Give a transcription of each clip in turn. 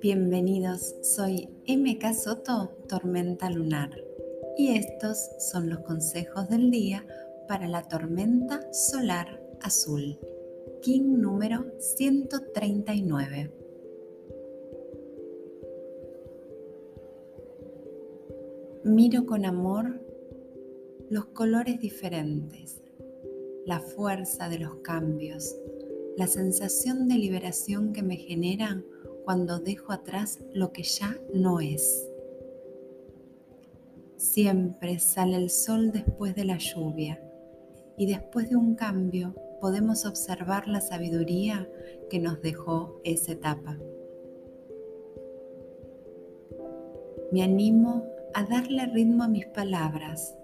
Bienvenidos, soy MK Soto, Tormenta Lunar, y estos son los consejos del día para la tormenta solar azul, King número 139. Miro con amor los colores diferentes, la fuerza de los cambios, la sensación de liberación que me generan cuando dejo atrás lo que ya no es. Siempre sale el sol después de la lluvia y después de un cambio podemos observar la sabiduría que nos dejó esa etapa. Me animo a darle ritmo a mis palabras,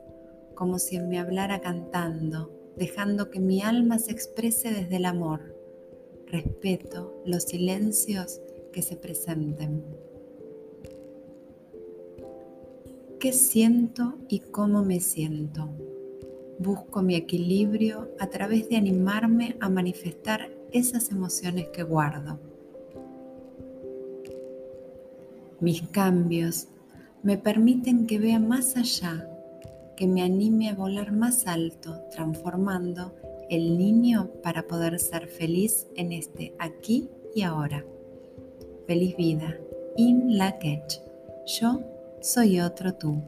como si me hablara cantando, dejando que mi alma se exprese desde el amor. Respeto los silencios que se presenten. ¿Qué siento y cómo me siento? Busco mi equilibrio a través de animarme a manifestar esas emociones que guardo. Mis cambios me permiten que vea más allá, que me anime a volar más alto, transformando el niño para poder ser feliz en este aquí y ahora. Feliz vida. In la Yo soy otro tú.